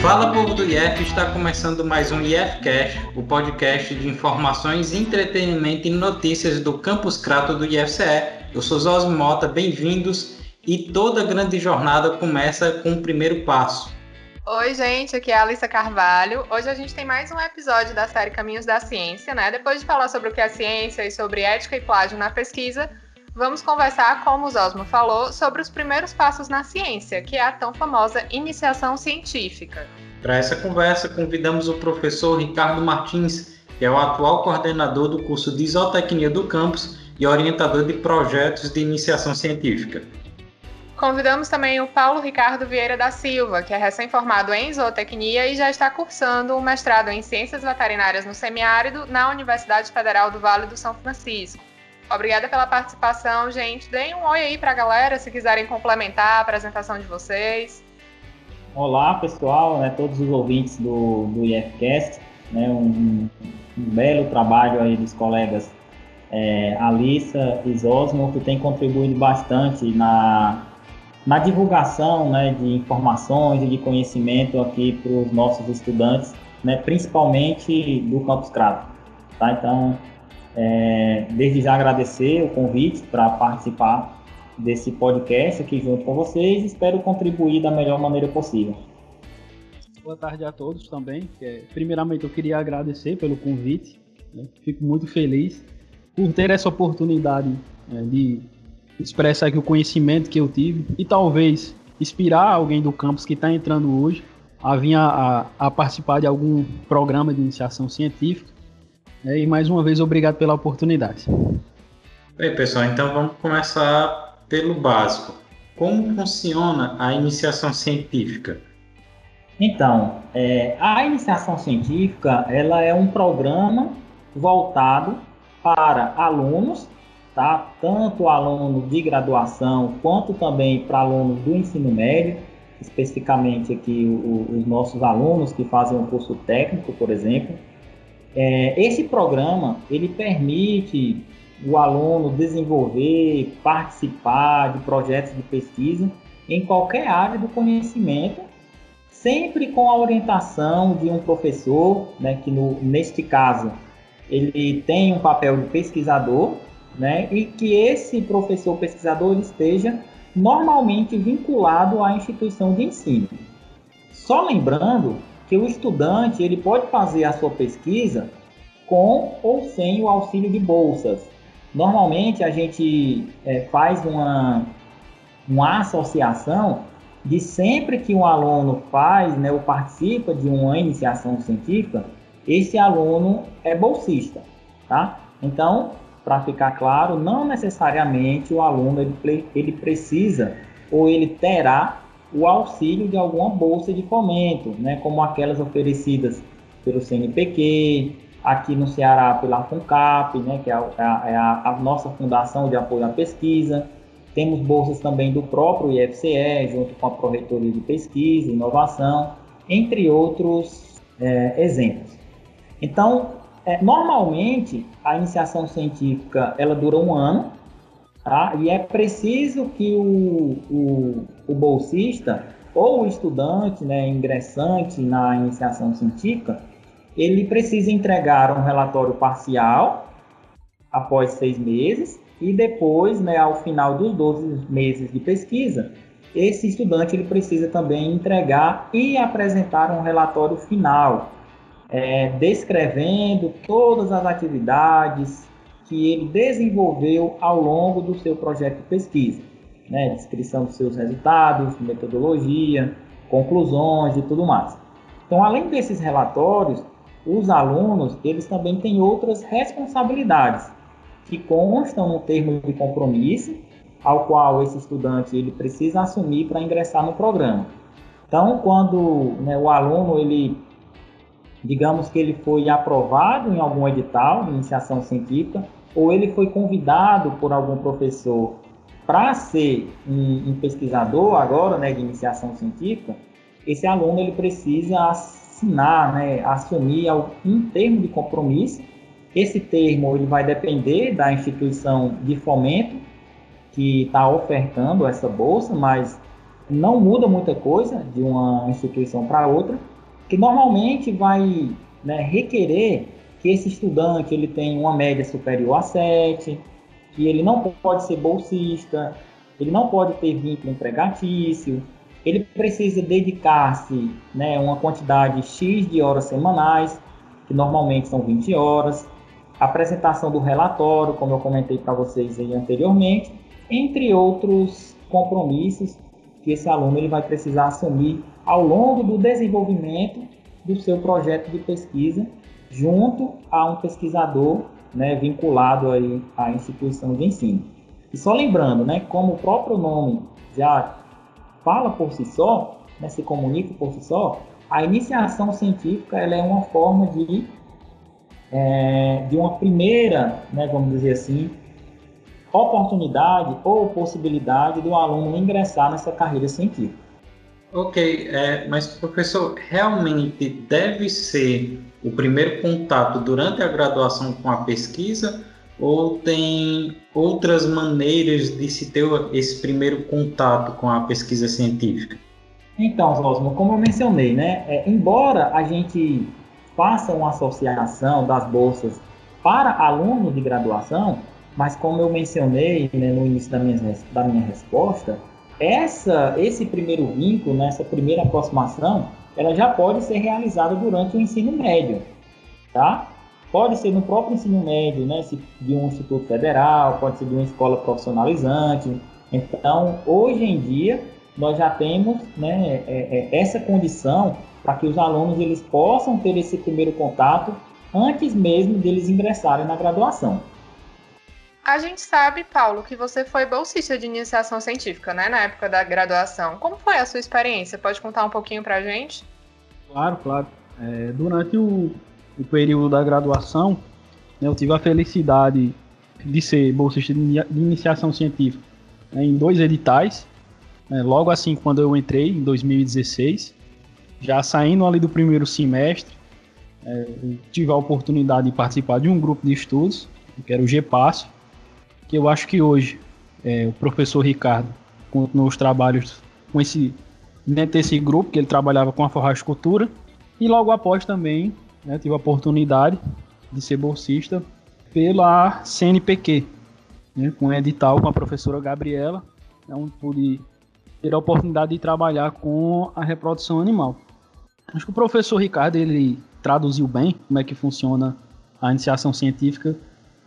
Fala povo do IF, está começando mais um IFCast, o podcast de informações, entretenimento e notícias do Campus Crato do IFCE. Eu sou Zosmo Mota, bem-vindos e toda grande jornada começa com o primeiro passo. Oi, gente, aqui é a Alissa Carvalho. Hoje a gente tem mais um episódio da série Caminhos da Ciência, né? Depois de falar sobre o que é ciência e sobre ética e plágio na pesquisa, vamos conversar, como o Zosmo falou, sobre os primeiros passos na ciência, que é a tão famosa iniciação científica. Para essa conversa, convidamos o professor Ricardo Martins, que é o atual coordenador do curso de Isotecnia do campus e orientador de projetos de iniciação científica. Convidamos também o Paulo Ricardo Vieira da Silva, que é recém-formado em zootecnia e já está cursando o um mestrado em Ciências Veterinárias no Semiárido na Universidade Federal do Vale do São Francisco. Obrigada pela participação, gente. Deem um oi aí para a galera se quiserem complementar a apresentação de vocês. Olá, pessoal, né, todos os ouvintes do, do IFCast. Né, um, um belo trabalho aí dos colegas é, Alissa e Zosmo, que tem contribuído bastante na na divulgação né, de informações e de conhecimento aqui para os nossos estudantes, né, principalmente do Campus Crato. Tá? Então, é, desde já agradecer o convite para participar desse podcast aqui junto com vocês espero contribuir da melhor maneira possível. Boa tarde a todos também. É, primeiramente, eu queria agradecer pelo convite. Né? Fico muito feliz por ter essa oportunidade é, de expressar aqui o conhecimento que eu tive e talvez inspirar alguém do campus que está entrando hoje a vir a, a, participar de algum programa de iniciação científica. É, e mais uma vez, obrigado pela oportunidade. Bem, pessoal, então vamos começar pelo básico. Como funciona a iniciação científica? Então, é, a iniciação científica ela é um programa voltado para alunos tá? tanto alunos de graduação quanto também para alunos do ensino médio, especificamente aqui o, os nossos alunos que fazem um curso técnico, por exemplo. É, esse programa ele permite o aluno desenvolver, participar de projetos de pesquisa em qualquer área do conhecimento, sempre com a orientação de um professor, né, que no, neste caso ele tem um papel de pesquisador, né? E que esse professor pesquisador esteja normalmente vinculado à instituição de ensino. Só lembrando que o estudante ele pode fazer a sua pesquisa com ou sem o auxílio de bolsas. Normalmente a gente é, faz uma, uma associação de sempre que um aluno faz né, ou participa de uma iniciação científica, esse aluno é bolsista, tá? Então, para ficar claro, não necessariamente o aluno ele, ele precisa ou ele terá o auxílio de alguma bolsa de fomento, né, como aquelas oferecidas pelo CNPq, aqui no Ceará pela FUNCAP, né, que é, a, é a, a nossa fundação de apoio à pesquisa. Temos bolsas também do próprio IFCE, junto com a Proreitoria de Pesquisa e Inovação, entre outros é, exemplos. Então, é, normalmente, a iniciação científica ela dura um ano, tá? e é preciso que o, o, o bolsista ou o estudante, né, ingressante na iniciação científica, ele precisa entregar um relatório parcial após seis meses e depois, né, ao final dos 12 meses de pesquisa, esse estudante ele precisa também entregar e apresentar um relatório final, é, descrevendo todas as atividades que ele desenvolveu ao longo do seu projeto de pesquisa, né? descrição dos seus resultados, metodologia, conclusões e tudo mais. Então, além desses relatórios, os alunos eles também têm outras responsabilidades que constam no termo de compromisso ao qual esse estudante ele precisa assumir para ingressar no programa. Então, quando né, o aluno ele digamos que ele foi aprovado em algum edital de iniciação científica, ou ele foi convidado por algum professor para ser um, um, pesquisador agora, né, de iniciação científica, esse aluno ele precisa assinar, né, assumir um termo de compromisso. Esse termo ele vai depender da instituição de fomento que está ofertando essa bolsa, mas não muda muita coisa de uma instituição para outra, que normalmente vai né, requerer que esse estudante ele tenha uma média superior a 7, que ele não pode ser bolsista, ele não pode ter vínculo empregatício, ele precisa dedicar-se né, uma quantidade X de horas semanais, que normalmente são 20 horas, apresentação do relatório, como eu comentei para vocês anteriormente, entre outros compromissos que esse aluno ele vai precisar assumir ao longo do desenvolvimento do seu projeto de pesquisa junto a um pesquisador né, vinculado aí à instituição de ensino. E só lembrando, né, como o próprio nome já fala por si só, né, se comunica por si só, a iniciação científica ela é uma forma de, é, de uma primeira, né, vamos dizer assim, oportunidade ou possibilidade do aluno ingressar nessa carreira científica. Ok, é, mas professor, realmente deve ser o primeiro contato durante a graduação com a pesquisa ou tem outras maneiras de se ter esse primeiro contato com a pesquisa científica? Então, Osmo, como eu mencionei, né, é, embora a gente faça uma associação das bolsas para alunos de graduação, mas como eu mencionei né, no início da minha, da minha resposta, essa, esse primeiro vínculo, né, essa primeira aproximação, ela já pode ser realizada durante o ensino médio, tá? Pode ser no próprio ensino médio, né, de um instituto federal, pode ser de uma escola profissionalizante. Então, hoje em dia, nós já temos né, é, é, essa condição para que os alunos eles possam ter esse primeiro contato antes mesmo deles ingressarem na graduação. A gente sabe, Paulo, que você foi bolsista de iniciação científica, né, na época da graduação. Como foi a sua experiência? Pode contar um pouquinho para a gente? Claro, claro. É, durante o, o, período da graduação, né, eu tive a felicidade de ser bolsista de, iniciação científica né, em dois editais. Né, logo assim, quando eu entrei, em 2016, já saindo ali do primeiro semestre, é, tive a oportunidade de participar de um grupo de estudos, que era o GPASSO, que eu acho que hoje é, o professor Ricardo continuou os trabalhos com esse dentro desse grupo que ele trabalhava com a forragicultura e logo após também né, tive a oportunidade de ser bolsista pela CNPq, né, com um edital com a professora Gabriela, onde né, pude ter a oportunidade de trabalhar com a reprodução animal. Acho que o professor Ricardo ele traduziu bem como é que funciona a iniciação científica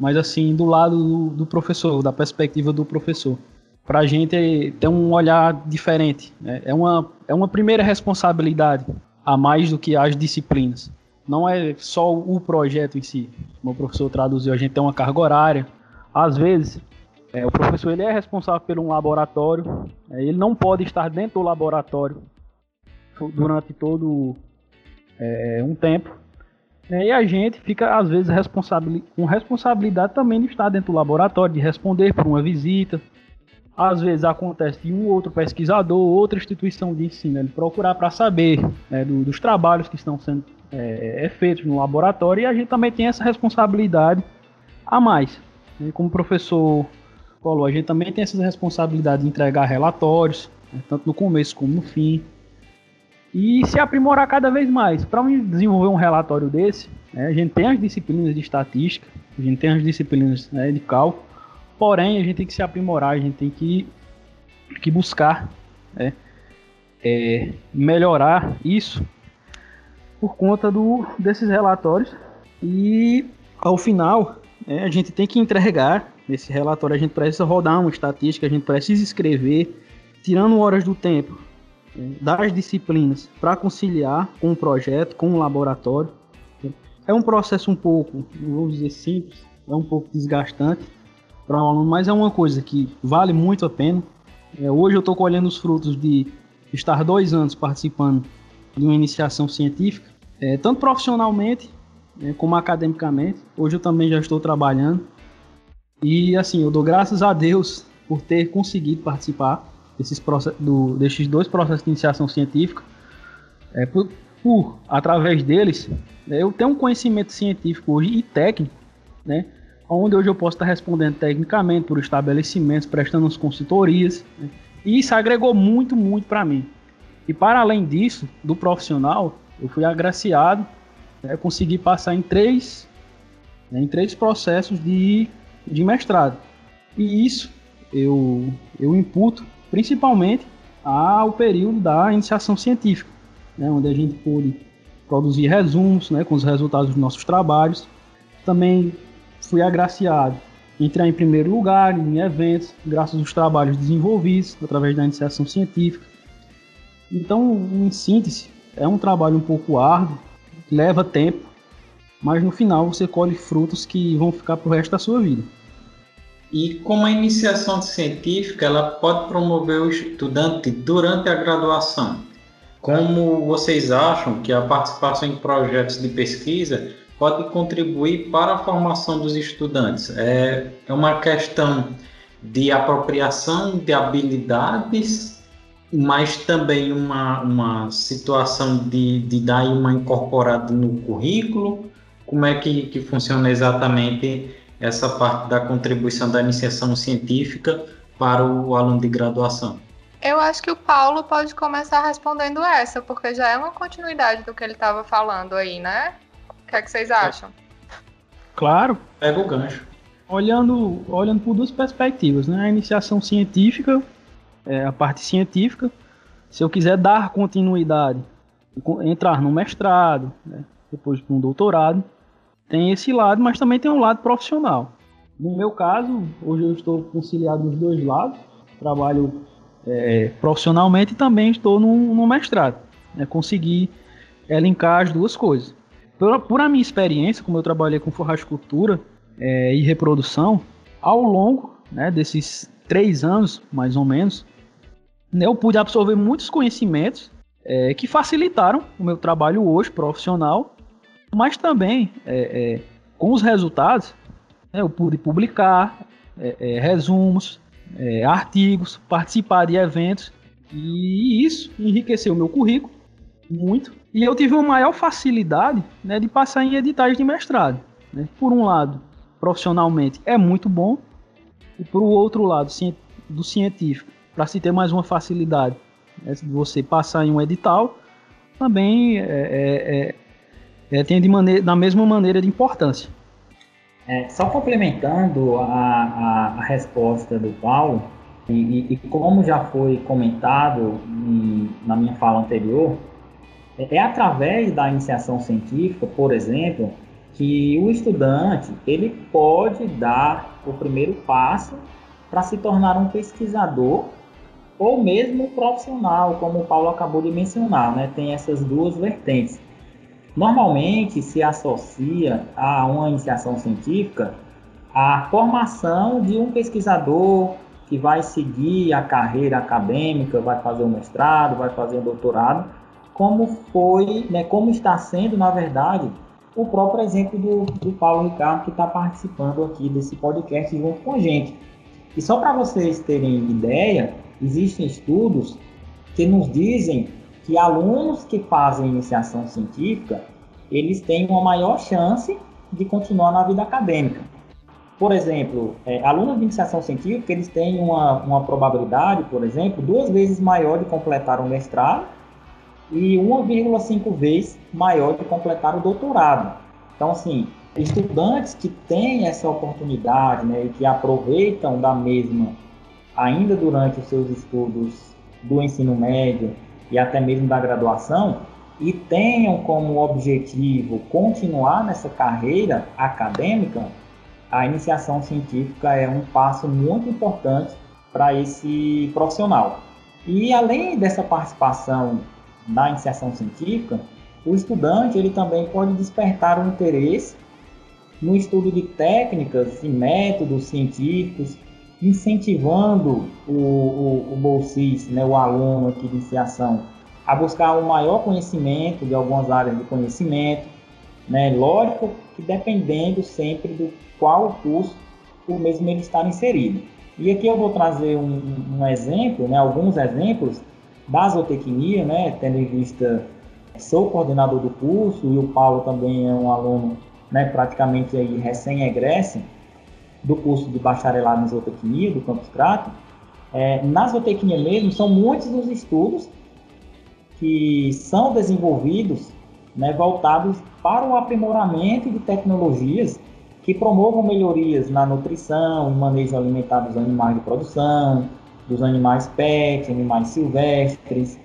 mas assim, do lado do, do professor, da perspectiva do professor. Para a gente ter um olhar diferente. Né? É, uma, é uma primeira responsabilidade a mais do que as disciplinas. Não é só o projeto em si. Como o professor traduziu, a gente tem uma carga horária. Às vezes, é, o professor ele é responsável por um laboratório. É, ele não pode estar dentro do laboratório durante todo é, um tempo. Né? E a gente fica, às vezes, com responsabilidade também de estar dentro do laboratório, de responder por uma visita. Às vezes acontece de um outro pesquisador, outra instituição de ensino, ele procurar para saber né, do, dos trabalhos que estão sendo é, é, feitos no laboratório e a gente também tem essa responsabilidade a mais. Né? Como o professor falou, a gente também tem essa responsabilidade de entregar relatórios, né, tanto no começo como no fim e se aprimorar cada vez mais. Para desenvolver um relatório desse, né, a gente tem as disciplinas de estatística, a gente tem as disciplinas né, de cálculo, porém a gente tem que se aprimorar, a gente tem que, que buscar né, é, melhorar isso por conta do, desses relatórios. E ao final, né, a gente tem que entregar esse relatório, a gente precisa rodar uma estatística, a gente precisa escrever, tirando horas do tempo das disciplinas para conciliar com o projeto, com o laboratório. É um processo um pouco, vamos dizer simples, é um pouco desgastante para o aluno, mas é uma coisa que vale muito a pena. É, hoje eu estou colhendo os frutos de estar dois anos participando de uma iniciação científica, é, tanto profissionalmente é, como academicamente. Hoje eu também já estou trabalhando e assim eu dou graças a Deus por ter conseguido participar desses, do, desses dois processos de iniciação científica, é, por, por, através deles, né, eu tenho um conhecimento científico hoje e técnico, né, onde hoje eu posso estar respondendo tecnicamente por estabelecimentos, prestando as consultorias. Né? E isso agregou muito, muito para mim. E para além disso, do profissional, eu fui agraciado, né, consegui passar em três, né, em três processos de, de mestrado. E isso eu, eu imputo principalmente ao período da iniciação científica, né, onde a gente pôde produzir resumos né, com os resultados dos nossos trabalhos. Também fui agraciado entrar em primeiro lugar em eventos, graças aos trabalhos desenvolvidos através da iniciação científica. Então, em síntese, é um trabalho um pouco árduo, leva tempo, mas no final você colhe frutos que vão ficar para o resto da sua vida. E como a iniciação científica, ela pode promover o estudante durante a graduação. Como vocês acham que a participação em projetos de pesquisa pode contribuir para a formação dos estudantes? É, é uma questão de apropriação de habilidades mas também uma, uma situação de, de dar uma incorporada no currículo? Como é que, que funciona exatamente essa parte da contribuição da iniciação científica para o aluno de graduação? Eu acho que o Paulo pode começar respondendo essa, porque já é uma continuidade do que ele estava falando aí, né? O que é que vocês acham? Claro. Pega o gancho. Olhando, olhando por duas perspectivas, né? A iniciação científica é, a parte científica. Se eu quiser dar continuidade, entrar no mestrado, né, depois para um doutorado, tem esse lado, mas também tem um lado profissional. No meu caso, hoje eu estou conciliado nos dois lados, trabalho é, profissionalmente e também estou no, no mestrado. Né, consegui elencar as duas coisas. Por, por a minha experiência, como eu trabalhei com forragicultura é, e reprodução, ao longo né, desses três anos, mais ou menos, né, eu pude absorver muitos conhecimentos é, que facilitaram o meu trabalho hoje profissional, mas também é, é, com os resultados né, eu pude publicar é, é, resumos, é, artigos, participar de eventos e isso enriqueceu o meu currículo muito e eu tive uma maior facilidade né, de passar em editais de mestrado. Né? Por um lado, profissionalmente é muito bom e por outro lado, do científico para se ter mais uma facilidade né, de você passar em um edital, também é, é, é, tem de maneira, da mesma maneira de importância. É, só complementando a, a, a, resposta do Paulo, e, e, como já foi comentado em, na minha fala anterior, é, é através da iniciação científica, por exemplo, que o estudante ele pode dar o primeiro passo para se tornar um pesquisador ou mesmo profissional, como o Paulo acabou de mencionar, né? Tem essas duas vertentes. Normalmente se associa a uma iniciação científica a formação de um pesquisador que vai seguir a carreira acadêmica, vai fazer um mestrado, vai fazer um doutorado, como foi, né, como está sendo, na verdade, o próprio exemplo do, do Paulo Ricardo, que está participando aqui desse podcast junto com a gente. E só para vocês terem ideia, existem estudos que nos dizem que alunos que fazem iniciação científica, eles têm uma maior chance de continuar na vida acadêmica. Por exemplo, é, alunos de iniciação científica, eles têm uma, uma probabilidade, por exemplo, duas vezes maior de completar um mestrado e 1,5 vezes maior de completar o doutorado. Então, assim, estudantes que têm essa oportunidade né, e que aproveitam da mesma ainda durante os seus estudos do ensino médio e até mesmo da graduação, e tenham como objetivo continuar nessa carreira acadêmica, a iniciação científica é um passo muito importante para esse profissional. E além dessa participação na iniciação científica, o estudante ele também pode despertar um interesse no estudo de técnicas e métodos científicos incentivando o, o, o bolsista, né, o aluno aqui de iniciação, a buscar um maior conhecimento de algumas áreas de conhecimento, né, lógico que dependendo sempre do qual curso o mesmo ele está inserido. E aqui eu vou trazer um, um exemplo, né, alguns exemplos da zootecnia, né, tendo em vista sou coordenador do curso e o Paulo também é um aluno né, praticamente aí recém-egresso, do curso de bacharelado em zootecnia do Campus Crato, é, na zootecnia mesmo, são muitos dos estudos que são desenvolvidos né, voltados para o aprimoramento de tecnologias que promovam melhorias na nutrição e manejo alimentar dos animais de produção, dos animais pet, animais silvestres,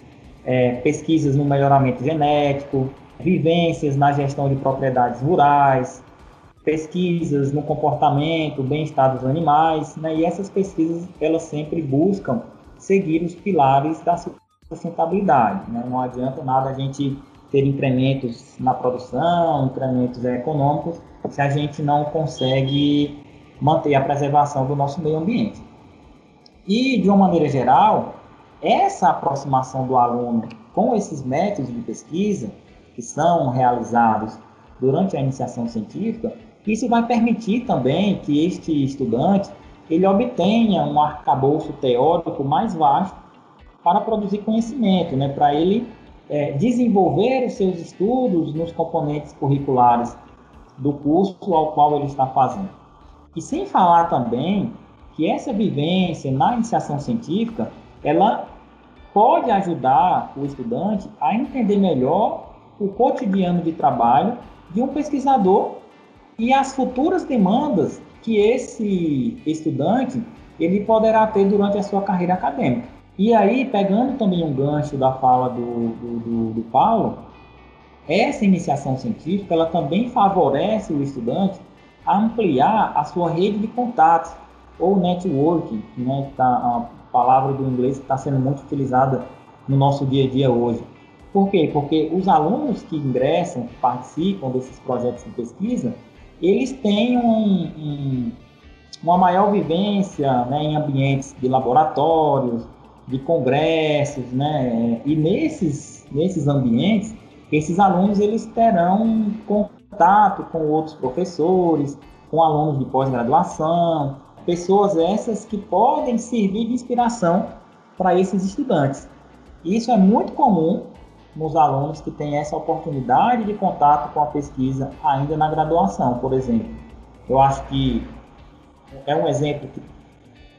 é, pesquisas no melhoramento genético, vivências na gestão de propriedades rurais, pesquisas no comportamento, bem-estar dos animais, né? e essas pesquisas elas sempre buscam seguir os pilares da sustentabilidade. Né? Não adianta nada a gente ter incrementos na produção, incrementos econômicos, se a gente não consegue manter a preservação do nosso meio ambiente. E, de uma maneira geral, essa aproximação do aluno com esses métodos de pesquisa que são realizados durante a iniciação científica, isso vai permitir também que este estudante ele obtenha um arcabouço teórico mais vasto para produzir conhecimento, né? para ele é, desenvolver os seus estudos nos componentes curriculares do curso ao qual ele está fazendo. E sem falar também que essa vivência na iniciação científica, ela pode ajudar o estudante a entender melhor o cotidiano de trabalho de um pesquisador e as futuras demandas que esse estudante ele poderá ter durante a sua carreira acadêmica. E aí, pegando também um gancho da fala do, do, do, do Paulo, essa iniciação científica ela também favorece o estudante a ampliar a sua rede de contatos ou networking, né, tá, a palavra do inglês que está sendo muito utilizada no nosso dia a dia hoje. Por quê? Porque os alunos que ingressam, que participam desses projetos de pesquisa, eles têm um, um, uma maior vivência né, em ambientes de laboratórios, de congressos, né? E nesses, nesses ambientes, esses alunos eles terão contato com outros professores, com alunos de pós-graduação, pessoas essas que podem servir de inspiração para esses estudantes. Isso é muito comum nos alunos que têm essa oportunidade de contato com a pesquisa ainda na graduação, por exemplo. Eu acho que é um exemplo que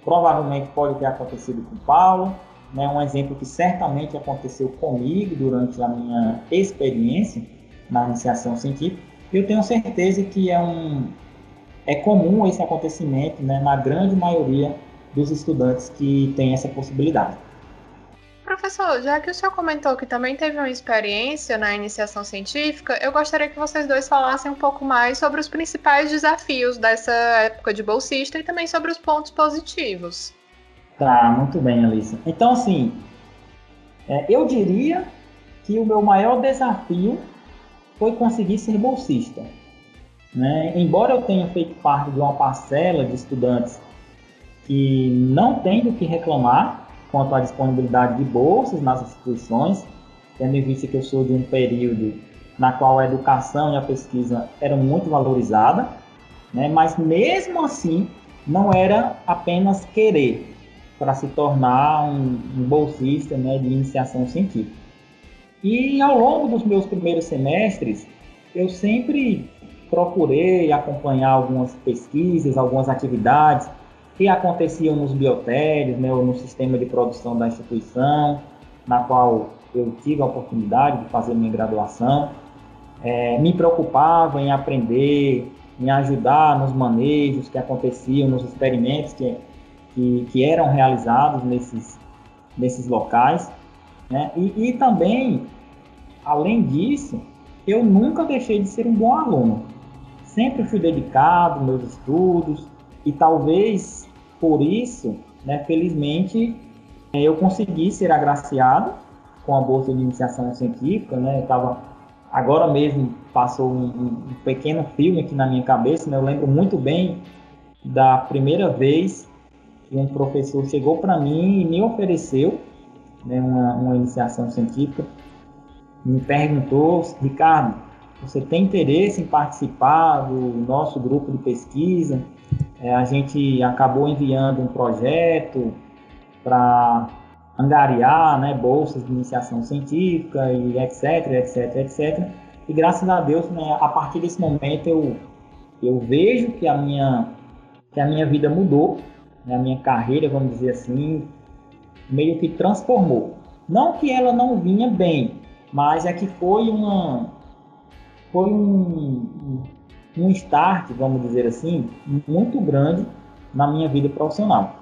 provavelmente pode ter acontecido com o Paulo, né, um exemplo que certamente aconteceu comigo durante a minha experiência na iniciação científica. Eu tenho certeza que é, um, é comum esse acontecimento né, na grande maioria dos estudantes que têm essa possibilidade. Professor, já que o senhor comentou que também teve uma experiência na iniciação científica, eu gostaria que vocês dois falassem um pouco mais sobre os principais desafios dessa época de bolsista e também sobre os pontos positivos. Tá, muito bem, Alissa. Então, assim, é, eu diria que o meu maior desafio foi conseguir ser bolsista. Né? Embora eu tenha feito parte de uma parcela de estudantes que não tem do que reclamar, quanto à disponibilidade de bolsas nas instituições, tendo em vista que eu sou de um período na qual a educação e a pesquisa eram muito valorizadas, né? mas mesmo assim não era apenas querer para se tornar um, um bolsista né, de iniciação científica. E ao longo dos meus primeiros semestres, eu sempre procurei acompanhar algumas pesquisas, algumas atividades que aconteciam nos biotérios, né, ou no sistema de produção da instituição, na qual eu tive a oportunidade de fazer minha graduação. É, me preocupava em aprender, em ajudar nos manejos que aconteciam, nos experimentos que, que, que eram realizados nesses, nesses locais. Né? E, e também, além disso, eu nunca deixei de ser um bom aluno. Sempre fui dedicado aos meus estudos e talvez por isso, né, felizmente, é, eu consegui ser agraciado com a bolsa de iniciação científica, né? Eu tava agora mesmo passou um, um, pequeno filme aqui na minha cabeça, né? Eu lembro muito bem da primeira vez que um professor chegou para mim e me ofereceu né, uma, uma iniciação científica, me perguntou, Ricardo, você tem interesse em participar do nosso grupo de pesquisa? É, a gente acabou enviando um projeto para angariar né, bolsas de iniciação científica e etc, etc, etc. E graças a Deus, né, a partir desse momento eu, eu vejo que a minha que a minha vida mudou, né? a minha carreira, vamos dizer assim, meio que transformou. Não que ela não vinha bem, mas é que foi uma foi um, um start, vamos dizer assim, muito grande na minha vida profissional.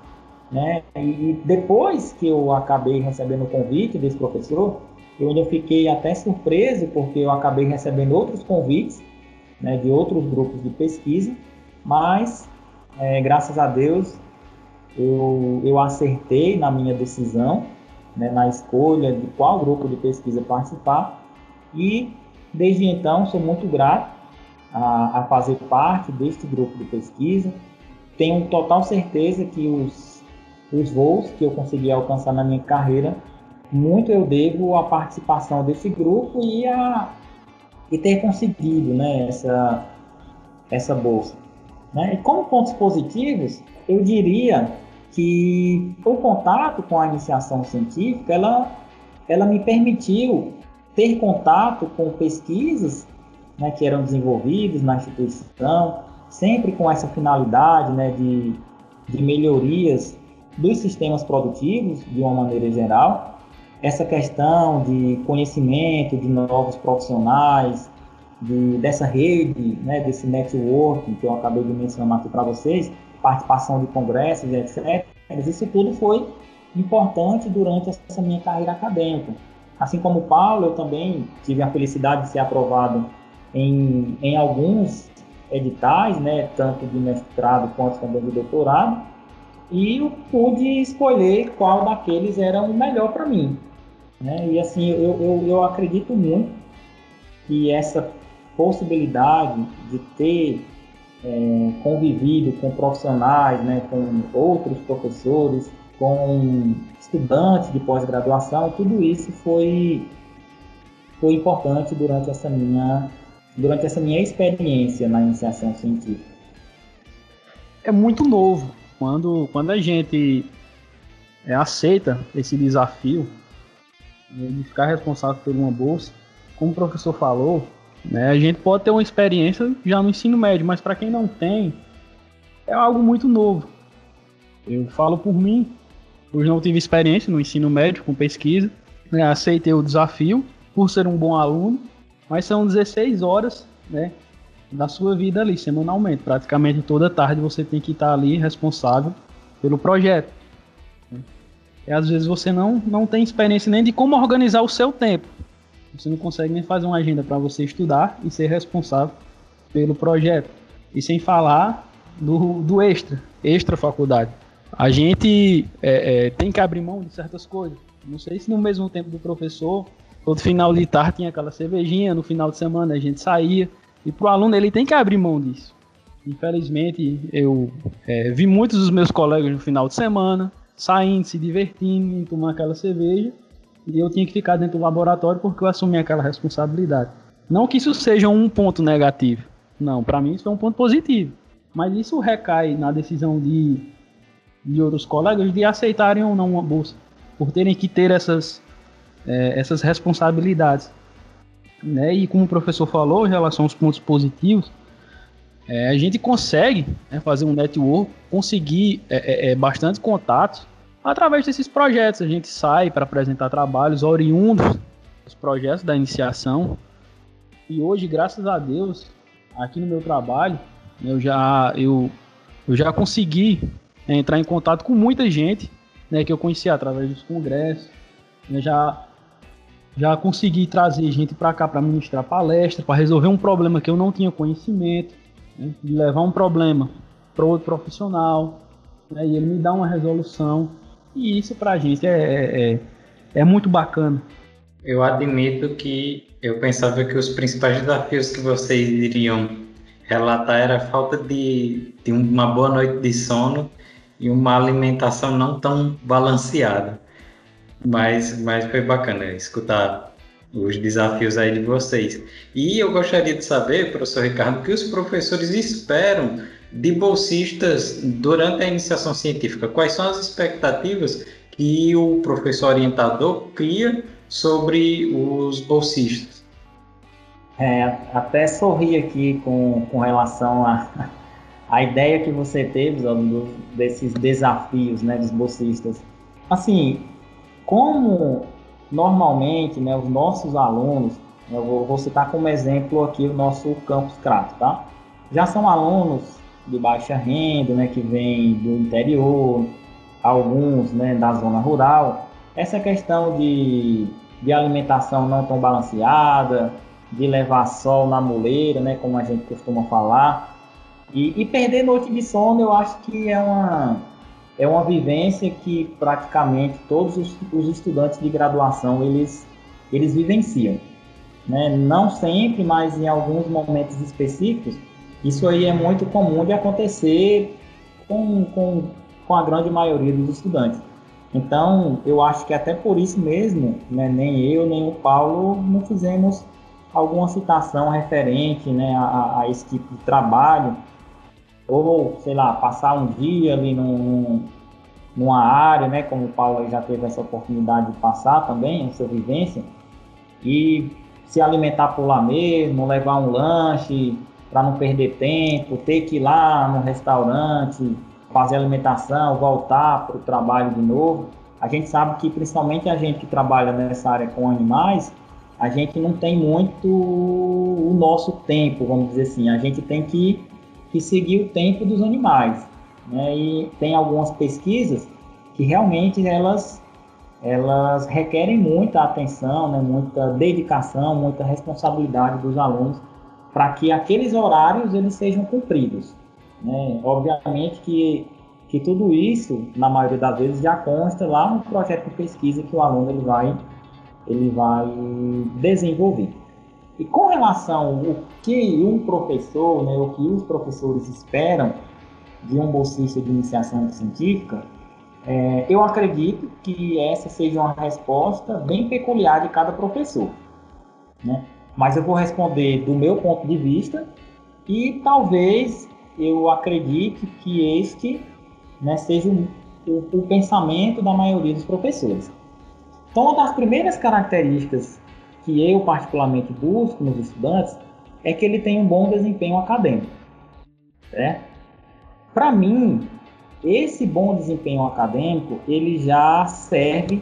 Né? E depois que eu acabei recebendo o convite desse professor, eu ainda fiquei até surpreso, porque eu acabei recebendo outros convites né, de outros grupos de pesquisa, mas é, graças a Deus eu, eu acertei na minha decisão, né, na escolha de qual grupo de pesquisa participar, e desde então sou muito grato a, a fazer parte deste grupo de pesquisa. Tenho total certeza que os, os voos que eu consegui alcançar na minha carreira, muito eu devo à participação desse grupo e a e ter conseguido né, essa, essa bolsa. Né? E como pontos positivos, eu diria que o contato com a iniciação científica, ela, ela me permitiu ter contato com pesquisas né, que eram desenvolvidas na instituição, sempre com essa finalidade né, de, de melhorias dos sistemas produtivos, de uma maneira geral, essa questão de conhecimento de novos profissionais, de, dessa rede, né, desse networking que eu acabei de mencionar aqui para vocês, participação de congressos, etc. Isso tudo foi importante durante essa minha carreira acadêmica. Assim como o Paulo, eu também tive a felicidade de ser aprovado em, em alguns editais, né, tanto de mestrado quanto também de doutorado, e eu pude escolher qual daqueles era o melhor para mim. Né? E assim, eu, eu, eu acredito muito que essa possibilidade de ter é, convivido com profissionais, né, com outros professores, com estudantes de pós-graduação, tudo isso foi, foi importante durante essa minha durante essa minha experiência na iniciação científica. É muito novo. Quando, quando a gente é, aceita esse desafio, de ficar responsável por uma bolsa, como o professor falou, né, a gente pode ter uma experiência já no ensino médio, mas para quem não tem, é algo muito novo. Eu falo por mim, hoje não tive experiência no ensino médio com pesquisa, né, aceitei o desafio por ser um bom aluno, mas são 16 horas né, da sua vida ali, semanalmente. Praticamente toda tarde você tem que estar ali responsável pelo projeto. E às vezes você não, não tem experiência nem de como organizar o seu tempo. Você não consegue nem fazer uma agenda para você estudar e ser responsável pelo projeto. E sem falar do, do extra, extra faculdade. A gente é, é, tem que abrir mão de certas coisas. Não sei se no mesmo tempo do professor, todo final de tarde tinha aquela cervejinha, no final de semana a gente saía. E para o aluno ele tem que abrir mão disso. Infelizmente, eu é, vi muitos dos meus colegas no final de semana saindo, se divertindo, tomando aquela cerveja, e eu tinha que ficar dentro do laboratório porque eu assumi aquela responsabilidade. Não que isso seja um ponto negativo, não, para mim isso é um ponto positivo, mas isso recai na decisão de, de outros colegas de aceitarem ou não uma bolsa, por terem que ter essas, é, essas responsabilidades. Né? E como o professor falou, em relação aos pontos positivos, é, a gente consegue né, fazer um network, conseguir é, é, é bastante contatos através desses projetos. A gente sai para apresentar trabalhos oriundos dos projetos da iniciação. E hoje, graças a Deus, aqui no meu trabalho, eu já, eu, eu já consegui entrar em contato com muita gente né, que eu conheci através dos congressos. Eu já, já consegui trazer gente para cá para ministrar palestra, para resolver um problema que eu não tinha conhecimento né, levar um problema para outro profissional, né, e ele me dá uma resolução. E isso para a gente é, é, é, é muito bacana. Eu admito que eu pensava que os principais desafios que vocês iriam relatar era a falta de, de uma boa noite de sono e uma alimentação não tão balanceada. Mas, mas foi bacana escutar os desafios aí de vocês. E eu gostaria de saber, professor Ricardo, o que os professores esperam de bolsistas durante a iniciação científica? Quais são as expectativas que o professor orientador cria sobre os bolsistas? É, até sorri aqui com, com relação a, a ideia que você teve do, desses desafios, né, dos bolsistas. Assim, como normalmente, né, os nossos alunos, eu vou, vou citar como exemplo aqui o nosso campus Crato, tá? Já são alunos de baixa renda, né, que vêm do interior, alguns, né, da zona rural. Essa questão de, de alimentação não tão balanceada, de levar sol na moleira, né, como a gente costuma falar, e, e perder noite de sono, eu acho que é uma é uma vivência que praticamente todos os, os estudantes de graduação eles eles vivenciam, né? Não sempre, mas em alguns momentos específicos, isso aí é muito comum de acontecer com, com, com a grande maioria dos estudantes. Então, eu acho que até por isso mesmo, né, nem eu nem o Paulo não fizemos alguma citação referente né, a, a esse tipo de trabalho, ou, sei lá, passar um dia ali num, numa área, né, como o Paulo já teve essa oportunidade de passar também, a sua vivência, e se alimentar por lá mesmo, levar um lanche para não perder tempo, ter que ir lá no restaurante, fazer alimentação, voltar para o trabalho de novo. A gente sabe que principalmente a gente que trabalha nessa área com animais, a gente não tem muito o nosso tempo, vamos dizer assim. A gente tem que, que seguir o tempo dos animais. Né? E tem algumas pesquisas que realmente elas, elas requerem muita atenção, né? muita dedicação, muita responsabilidade dos alunos para que aqueles horários eles sejam cumpridos. Né? Obviamente que, que tudo isso, na maioria das vezes, já consta lá no projeto de pesquisa que o aluno ele vai ele vai desenvolver. E com relação ao que um professor, né, o que os professores esperam de um bolsista de iniciação científica, é, eu acredito que essa seja uma resposta bem peculiar de cada professor. Né? Mas eu vou responder do meu ponto de vista e talvez eu acredite que este né, seja o, o, o pensamento da maioria dos professores. Então, uma das primeiras características que eu particularmente busco nos estudantes é que ele tenha um bom desempenho acadêmico. Para mim, esse bom desempenho acadêmico ele já serve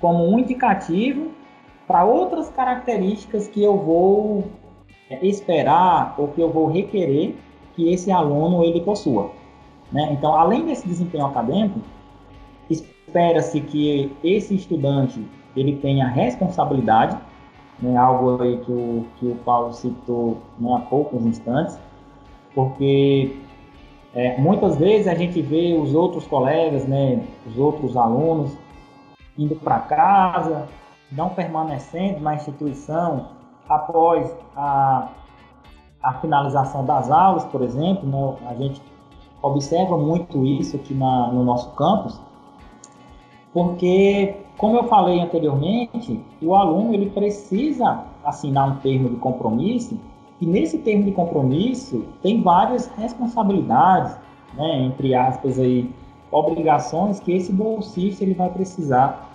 como um indicativo para outras características que eu vou é, esperar ou que eu vou requerer que esse aluno ele possua. Né? Então, além desse desempenho acadêmico, espera-se que esse estudante ele tenha responsabilidade, né, algo aí que o, que o Paulo citou né, há poucos instantes, porque é, muitas vezes a gente vê os outros colegas, né, os outros alunos indo para casa, não permanecendo na instituição após a, a finalização das aulas, por exemplo, né, a gente observa muito isso aqui na, no nosso campus, porque, como eu falei anteriormente, o aluno ele precisa assinar um termo de compromisso e nesse termo de compromisso tem várias responsabilidades, né, entre aspas aí, obrigações que esse bolsista ele vai precisar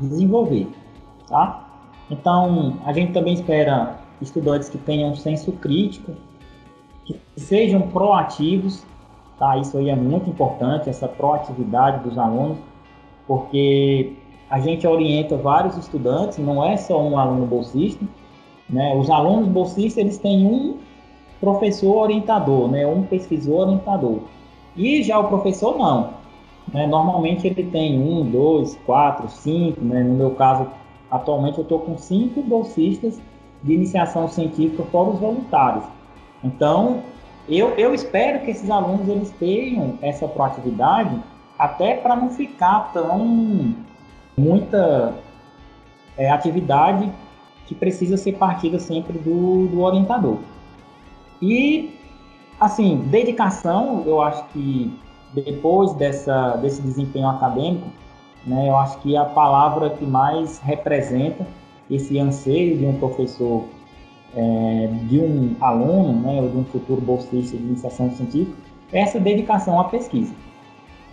desenvolver, tá? Então, a gente também espera estudantes que tenham um senso crítico, que sejam proativos, tá? Isso aí é muito importante, essa proatividade dos alunos porque a gente orienta vários estudantes, não é só um aluno bolsista, né? Os alunos bolsistas eles têm um professor orientador, né? Um pesquisador orientador. E já o professor não. Né? Normalmente ele tem um, dois, quatro, cinco. Né? No meu caso, atualmente eu estou com cinco bolsistas de iniciação científica fora os voluntários. Então, eu, eu espero que esses alunos eles tenham essa proatividade até para não ficar tão muita é, atividade que precisa ser partida sempre do, do orientador. E, assim, dedicação, eu acho que depois dessa, desse desempenho acadêmico, né, eu acho que a palavra que mais representa esse anseio de um professor, é, de um aluno, né, ou de um futuro bolsista de iniciação científica, é essa dedicação à pesquisa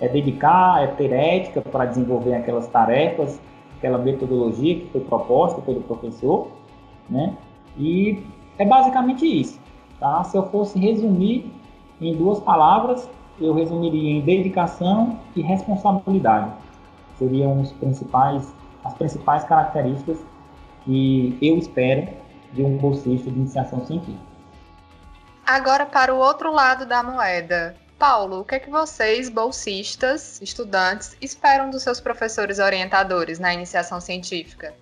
é dedicar, é ter ética para desenvolver aquelas tarefas, aquela metodologia que foi proposta pelo professor, né? E é basicamente isso, tá? Se eu fosse resumir em duas palavras, eu resumiria em dedicação e responsabilidade. Seriam os principais, as principais características que eu espero de um bolsista de iniciação científica. Agora para o outro lado da moeda. Paulo, o que é que vocês, bolsistas, estudantes, esperam dos seus professores orientadores na iniciação científica?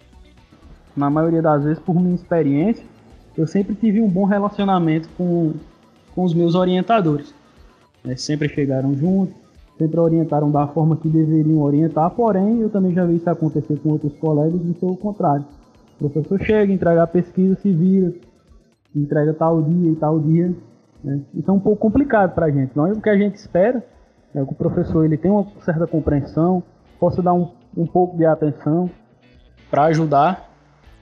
Na maioria das vezes, por minha experiência, eu sempre tive um bom relacionamento com, com os meus orientadores. Né? Sempre chegaram juntos, sempre orientaram da forma que deveriam orientar, porém, eu também já vi isso acontecer com outros colegas e foi o contrário. O professor chega, entrega a pesquisa, se vira, entrega tal dia e tal dia, né? Isso é um pouco complicado para a gente. Não é o que a gente espera, é que o professor ele tem uma certa compreensão, possa dar um, um pouco de atenção para ajudar,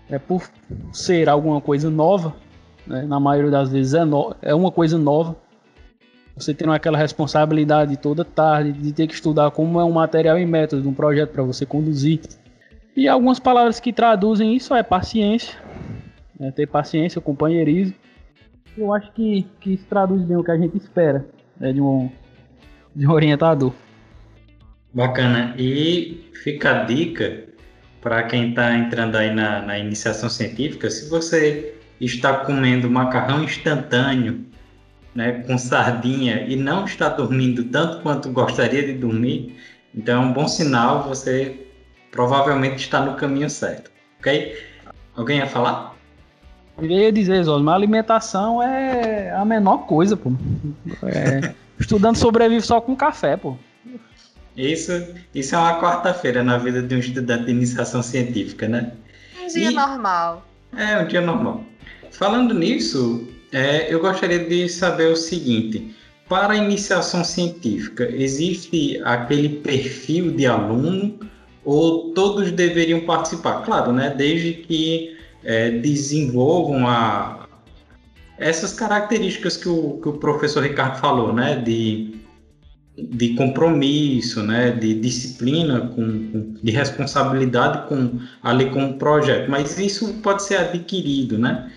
é por ser alguma coisa nova, né? na maioria das vezes é, no, é uma coisa nova. Você tem aquela responsabilidade toda tarde de ter que estudar como é um material e método um projeto para você conduzir. E algumas palavras que traduzem isso é paciência, né? ter paciência, companheirismo eu acho que, que isso traduz bem o que a gente espera né, de, um, de um orientador. Bacana. E fica a dica para quem está entrando aí na, na iniciação científica, se você está comendo macarrão instantâneo, né, com sardinha e não está dormindo tanto quanto gostaria de dormir, então é um bom sinal, você provavelmente está no caminho certo, ok? Alguém ia falar? Eu ia dizer, Zosma, alimentação é a menor coisa, pô. É, estudante sobrevive só com café, pô. Isso, isso é uma quarta-feira na vida de um estudante de iniciação científica, né? Um dia e, normal. É, um dia normal. Falando nisso, é, eu gostaria de saber o seguinte: para a iniciação científica, existe aquele perfil de aluno ou todos deveriam participar? Claro, né? Desde que é, desenvolvam a, essas características que o, que o professor Ricardo falou, né? De, de compromisso, né? De disciplina, com, de responsabilidade com, ali com o projeto. Mas isso pode ser adquirido, né?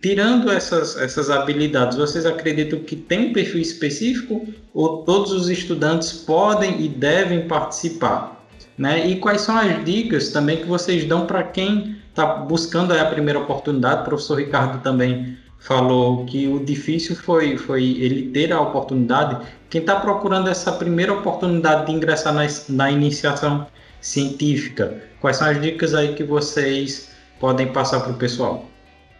Tirando essas, essas habilidades, vocês acreditam que tem um perfil específico ou todos os estudantes podem e devem participar? Né? E quais são as dicas também que vocês dão para quem está buscando a primeira oportunidade. O professor Ricardo também falou que o difícil foi, foi ele ter a oportunidade. Quem está procurando essa primeira oportunidade de ingressar na, na iniciação científica, quais são as dicas aí que vocês podem passar para o pessoal?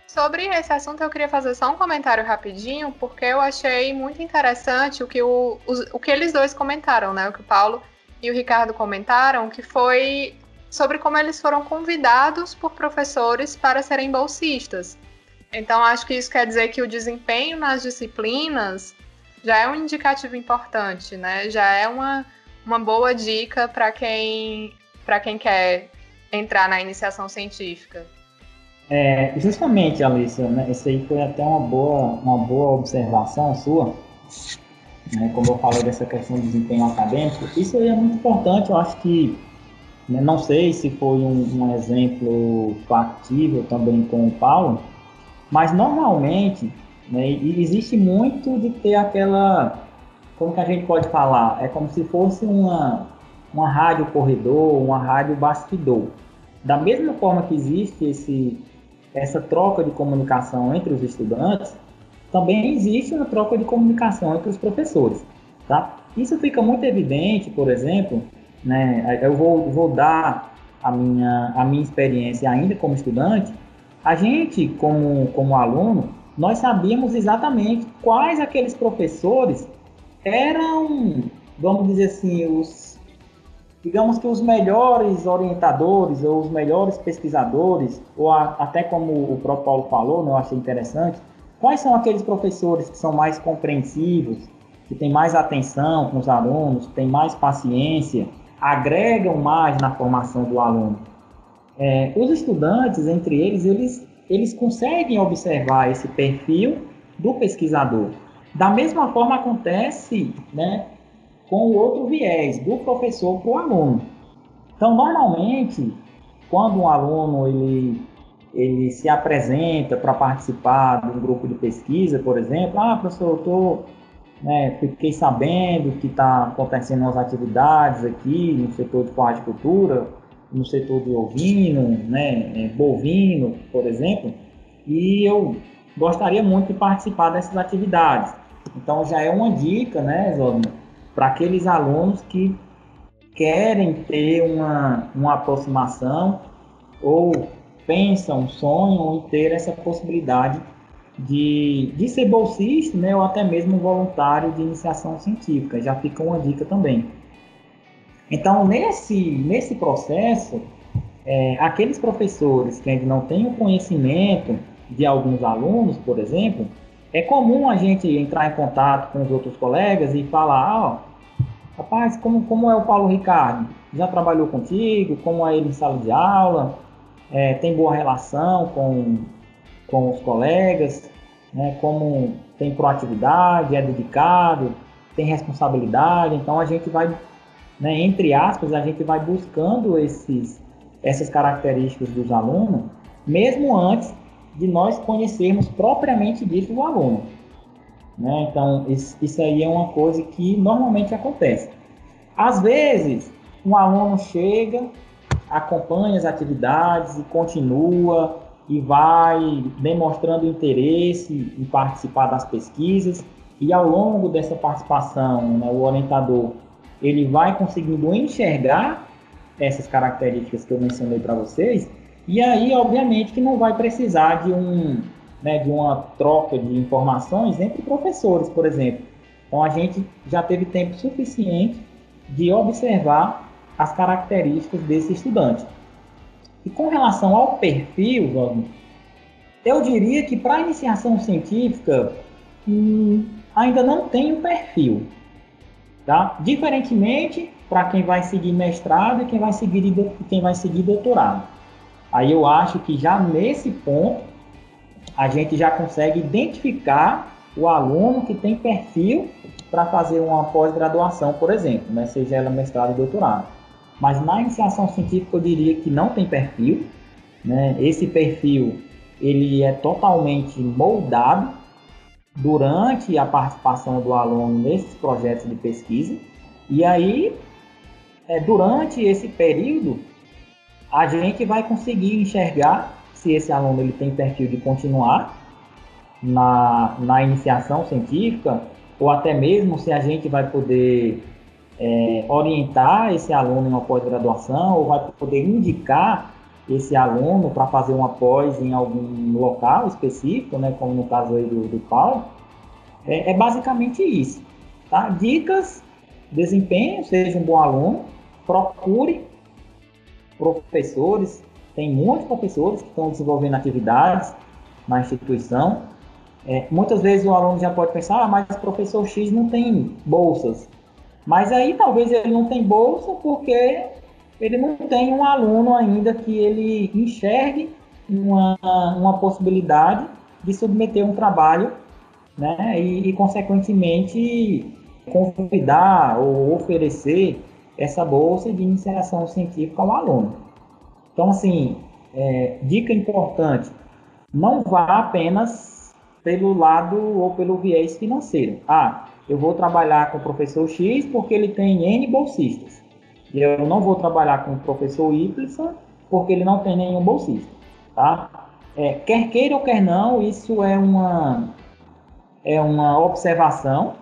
Sobre esse assunto, eu queria fazer só um comentário rapidinho, porque eu achei muito interessante o que, o, o, que eles dois comentaram, né? O que o Paulo e o Ricardo comentaram, que foi sobre como eles foram convidados por professores para serem bolsistas. Então, acho que isso quer dizer que o desempenho nas disciplinas já é um indicativo importante, né? Já é uma, uma boa dica para quem, quem quer entrar na iniciação científica. É, justamente, Alicia, né? isso aí foi até uma boa, uma boa observação sua, né? como eu falei dessa questão do desempenho acadêmico. Isso aí é muito importante, eu acho que? Não sei se foi um, um exemplo factível também com o Paulo, mas normalmente né, existe muito de ter aquela, como que a gente pode falar, é como se fosse uma, uma rádio corredor, uma rádio bastidor. Da mesma forma que existe esse, essa troca de comunicação entre os estudantes, também existe uma troca de comunicação entre os professores. Tá? Isso fica muito evidente, por exemplo, né, eu vou, vou dar a minha, a minha experiência ainda como estudante, a gente, como, como aluno, nós sabíamos exatamente quais aqueles professores eram, vamos dizer assim, os, digamos que os melhores orientadores ou os melhores pesquisadores, ou a, até como o próprio Paulo falou, né, eu achei interessante, quais são aqueles professores que são mais compreensivos, que têm mais atenção com os alunos, que têm mais paciência, agregam mais na formação do aluno. É, os estudantes, entre eles, eles, eles conseguem observar esse perfil do pesquisador. Da mesma forma acontece né, com o outro viés, do professor para o aluno. Então, normalmente, quando um aluno ele, ele se apresenta para participar de um grupo de pesquisa, por exemplo, ah, professor, eu estou né, fiquei sabendo que está acontecendo umas atividades aqui no setor de cultura, no setor de ovino, né, é, bovino, por exemplo, e eu gostaria muito de participar dessas atividades. Então já é uma dica, né, para aqueles alunos que querem ter uma, uma aproximação ou pensam, sonham em ter essa possibilidade de, de ser bolsista, né, ou até mesmo voluntário de iniciação científica. Já fica uma dica também. Então, nesse, nesse processo, é, aqueles professores que ainda não têm o conhecimento de alguns alunos, por exemplo, é comum a gente entrar em contato com os outros colegas e falar, ó, oh, rapaz, como, como é o Paulo Ricardo? Já trabalhou contigo? Como é ele em sala de aula? É, tem boa relação com, com os colegas? Né? Como tem proatividade, é dedicado, tem responsabilidade? Então a gente vai, né, entre aspas, a gente vai buscando esses, essas características dos alunos, mesmo antes de nós conhecermos propriamente dito o aluno. Né? Então, isso, aí é uma coisa que normalmente acontece. Às vezes, um aluno chega, acompanha as atividades e continua e vai demonstrando interesse em participar das pesquisas e ao longo dessa participação, né, o orientador ele vai conseguindo enxergar essas características que eu mencionei para vocês e aí, obviamente, que não vai precisar de, um, né, de uma troca de informações entre professores, por exemplo. Então, a gente já teve tempo suficiente de observar as características desse estudante. E com relação ao perfil, eu diria que para iniciação científica hum, ainda não tem um perfil. Tá? Diferentemente para quem vai seguir mestrado e quem vai seguir, quem vai seguir doutorado. Aí eu acho que já nesse ponto a gente já consegue identificar o aluno que tem perfil para fazer uma pós-graduação, por exemplo, né, seja ela mestrado e doutorado. Mas na iniciação científica eu diria que não tem perfil. Né? Esse perfil ele é totalmente moldado durante a participação do aluno nesses projetos de pesquisa. E aí, é, durante esse período, a gente vai conseguir enxergar se esse aluno ele tem perfil de continuar na, na iniciação científica, ou até mesmo se a gente vai poder é, orientar esse aluno em uma pós-graduação, ou vai poder indicar esse aluno para fazer uma pós em algum local específico, né, como no caso aí do, do Paulo, é, é basicamente isso. Tá? Dicas, desempenho, seja um bom aluno, procure professores, tem muitos professores que estão desenvolvendo atividades na instituição. É, muitas vezes o aluno já pode pensar, ah, mas o professor X não tem bolsas. Mas aí talvez ele não tem bolsa porque ele não tem um aluno ainda que ele enxergue uma, uma possibilidade de submeter um trabalho né, e, e, consequentemente, convidar ou oferecer essa bolsa de iniciação científica ao aluno. Então, assim, é, dica importante: não vá apenas pelo lado ou pelo viés financeiro. Ah, eu vou trabalhar com o professor X porque ele tem N bolsistas. E eu não vou trabalhar com o professor Y porque ele não tem nenhum bolsista. Tá? É, quer queira ou quer não, isso é uma, é uma observação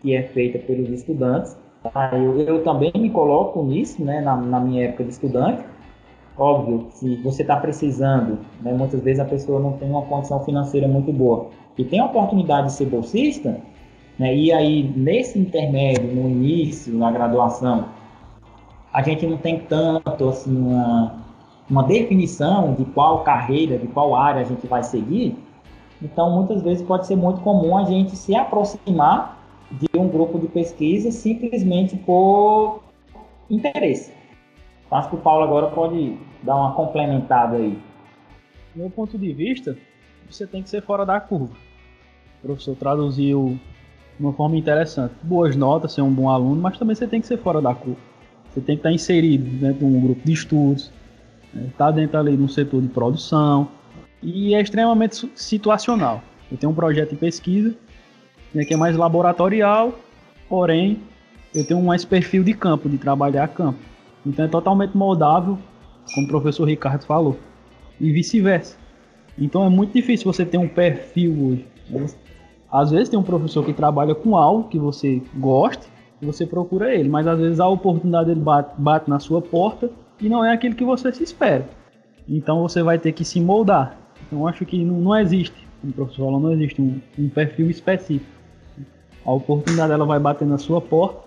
que é feita pelos estudantes Tá? Eu, eu, também me coloco nisso, né, na, na minha época de estudante. Óbvio, se você está precisando, né, muitas vezes a pessoa não tem uma condição financeira muito boa e tem a oportunidade de ser bolsista, né, e aí nesse intermédio, no início, na graduação, a gente não tem tanto assim uma, uma definição de qual carreira, de qual área a gente vai seguir. Então, muitas vezes pode ser muito comum a gente se aproximar de um grupo de pesquisa simplesmente por interesse. Acho que o Paulo agora pode dar uma complementada aí. Do meu ponto de vista, você tem que ser fora da curva. O professor traduziu uma forma interessante. Boas notas, ser um bom aluno, mas também você tem que ser fora da curva. Você tem que estar inserido dentro de um grupo de estudos, né? estar dentro ali de um setor de produção, e é extremamente situacional. Eu tenho um projeto de pesquisa né, que é mais laboratorial, porém eu tenho mais perfil de campo, de trabalhar campo. Então é totalmente moldável, como o professor Ricardo falou, e vice-versa. Então é muito difícil você ter um perfil hoje. Às vezes tem um professor que trabalha com algo que você gosta, e você procura ele, mas às vezes a oportunidade dele bate, bate na sua porta e não é aquilo que você se espera. Então você vai ter que se moldar. Então acho que não, não existe, como o professor falou, não existe um, um perfil específico. A oportunidade ela vai bater na sua porta,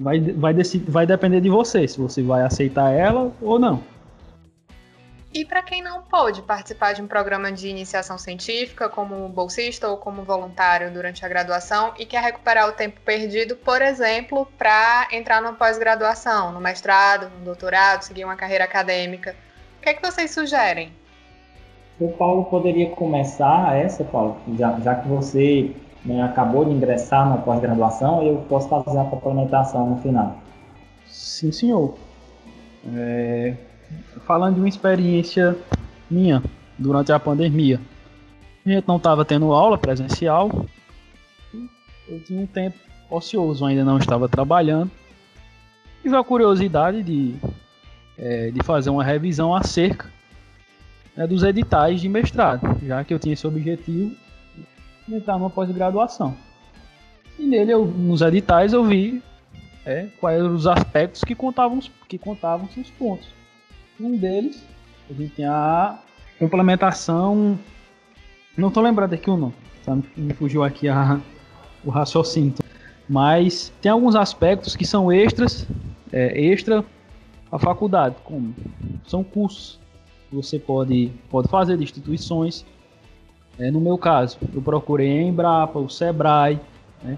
vai, vai, vai depender de você, se você vai aceitar ela ou não. E para quem não pôde participar de um programa de iniciação científica, como bolsista ou como voluntário durante a graduação, e quer recuperar o tempo perdido, por exemplo, para entrar numa pós-graduação, no mestrado, no doutorado, seguir uma carreira acadêmica, o que é que vocês sugerem? O Paulo poderia começar essa, Paulo, já, já que você né, acabou de ingressar na pós-graduação, eu posso fazer a complementação no final. Sim, senhor. É, falando de uma experiência minha durante a pandemia. A gente não estava tendo aula presencial. Eu tinha um tempo ocioso, ainda não estava trabalhando. Tive a curiosidade de, é, de fazer uma revisão acerca né, dos editais de mestrado, já que eu tinha esse objetivo de entrar numa pós-graduação. E nele, eu, nos editais, eu vi é, quais eram os aspectos que contavam, que contavam os pontos. Um deles, a gente tem a complementação. Não tô lembrando aqui o nome, tá? me fugiu aqui a, o raciocínio. Mas tem alguns aspectos que são extras, é, extra a faculdade, como são cursos que você pode, pode fazer de instituições. É, no meu caso, eu procurei a Embrapa, o Sebrae, né?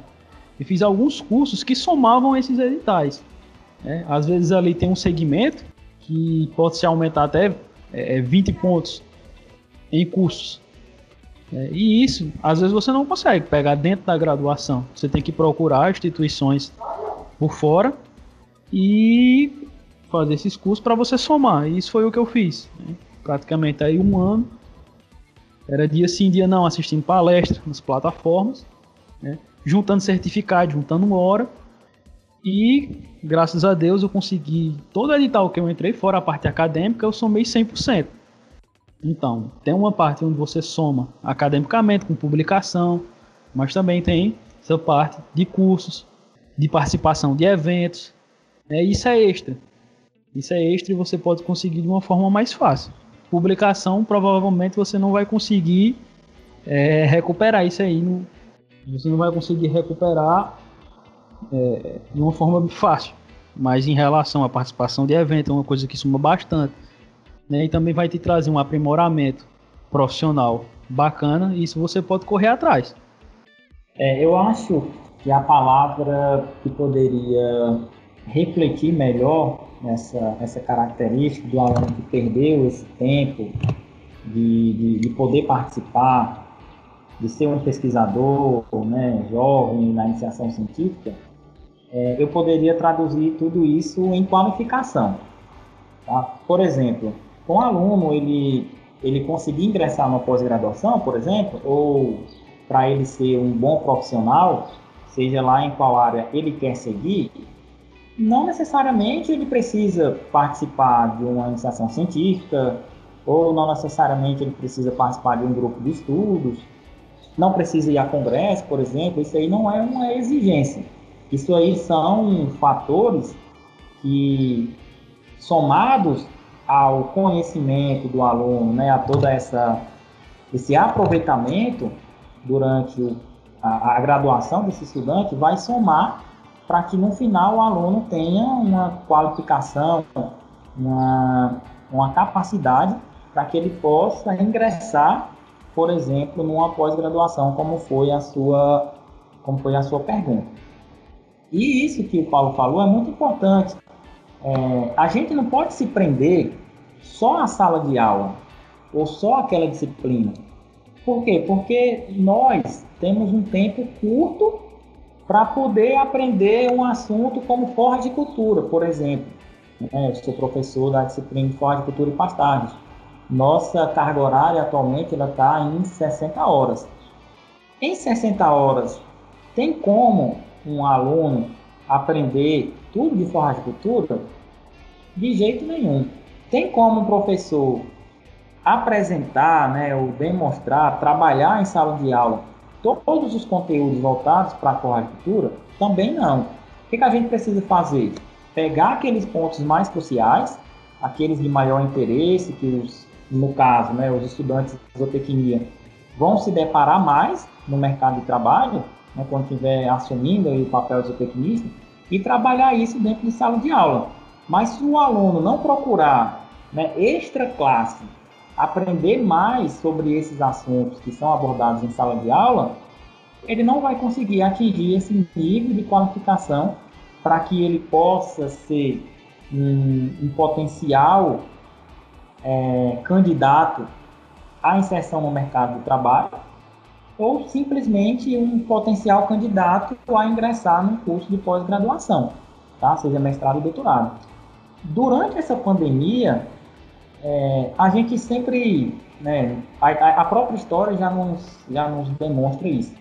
e fiz alguns cursos que somavam esses editais. Né? Às vezes ali tem um segmento que pode se aumentar até é, 20 é, pontos em cursos. É, e isso, às vezes você não consegue pegar dentro da graduação. Você tem que procurar instituições por fora e fazer esses cursos para você somar. E isso foi o que eu fiz. Né? Praticamente aí um ano. Era dia sim, dia não, assistindo palestra nas plataformas, né? juntando certificado, juntando hora e graças a Deus eu consegui todo edital que eu entrei, fora a parte acadêmica, eu somei 100%. Então, tem uma parte onde você soma academicamente com publicação, mas também tem essa parte de cursos, de participação de eventos. Né? Isso é extra. Isso é extra e você pode conseguir de uma forma mais fácil. Publicação, provavelmente você não vai conseguir é, recuperar isso aí. Você não vai conseguir recuperar é, de uma forma fácil. Mas em relação à participação de evento, é uma coisa que suma bastante. Né? E também vai te trazer um aprimoramento profissional bacana, e isso você pode correr atrás. É, eu acho que a palavra que poderia refletir melhor essa, essa característica do aluno que perdeu esse tempo de, de, de poder participar, de ser um pesquisador né, jovem na iniciação científica, é, eu poderia traduzir tudo isso em qualificação. Tá? Por exemplo, um aluno ele, ele conseguir ingressar na pós-graduação, por exemplo, ou para ele ser um bom profissional, seja lá em qual área ele quer seguir, não necessariamente ele precisa participar de uma iniciação científica, ou não necessariamente ele precisa participar de um grupo de estudos, não precisa ir a congresso, por exemplo, isso aí não é uma exigência. Isso aí são fatores que, somados ao conhecimento do aluno, né, a toda essa esse aproveitamento durante a, a, graduação desse estudante, vai somar para que no final o aluno tenha uma qualificação, uma, uma capacidade para que ele possa ingressar, por exemplo, numa pós-graduação, como foi a sua como foi a sua pergunta. E isso que o Paulo falou é muito importante. É, a gente não pode se prender só à sala de aula ou só aquela disciplina. Por quê? Porque nós temos um tempo curto para poder aprender um assunto como forra de cultura, por exemplo. É, eu sou professor da disciplina de cultura e pastagens. Nossa carga horária atualmente está em 60 horas. Em 60 horas, tem como um aluno aprender tudo de cultura? De jeito nenhum. Tem como um professor apresentar, né, ou demonstrar, trabalhar em sala de aula todos os conteúdos voltados para a cultura? Também não. O que, que a gente precisa fazer? Pegar aqueles pontos mais cruciais, aqueles de maior interesse, que os, no caso, né, os estudantes de zootecnia vão se deparar mais no mercado de trabalho, né, quando estiver assumindo o papel de zootecnista, e trabalhar isso dentro de sala de aula. Mas se o aluno não procurar né, extra classe aprender mais sobre esses assuntos que são abordados em sala de aula, ele não vai conseguir atingir esse nível de qualificação para que ele possa ser um, um potencial é, candidato à inserção no mercado de trabalho ou simplesmente um potencial candidato a ingressar num curso de pós-graduação, tá? seja mestrado e doutorado. Durante essa pandemia, é, a gente sempre, né, a, a, própria história já nos, já nos demonstra isso,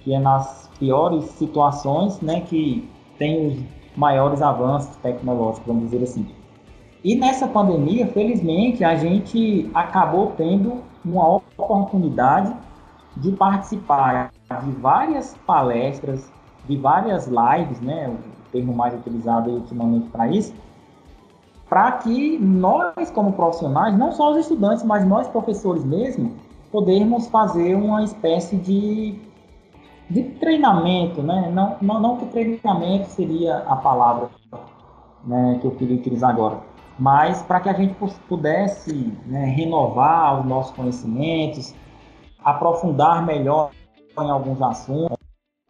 que é nas piores situações né, que tem os maiores avanços tecnológicos, vamos dizer assim. E nessa pandemia, felizmente, a gente acabou tendo uma oportunidade de participar de várias palestras, de várias lives, né, o termo mais utilizado ultimamente para isso, para que nós, como profissionais, não só os estudantes, mas nós, professores mesmo, podermos fazer uma espécie de, de treinamento, né? Não, não, não que treinamento seria a palavra né, que eu queria utilizar agora, mas para que a gente pudesse né, renovar os nossos conhecimentos, aprofundar melhor em alguns assuntos.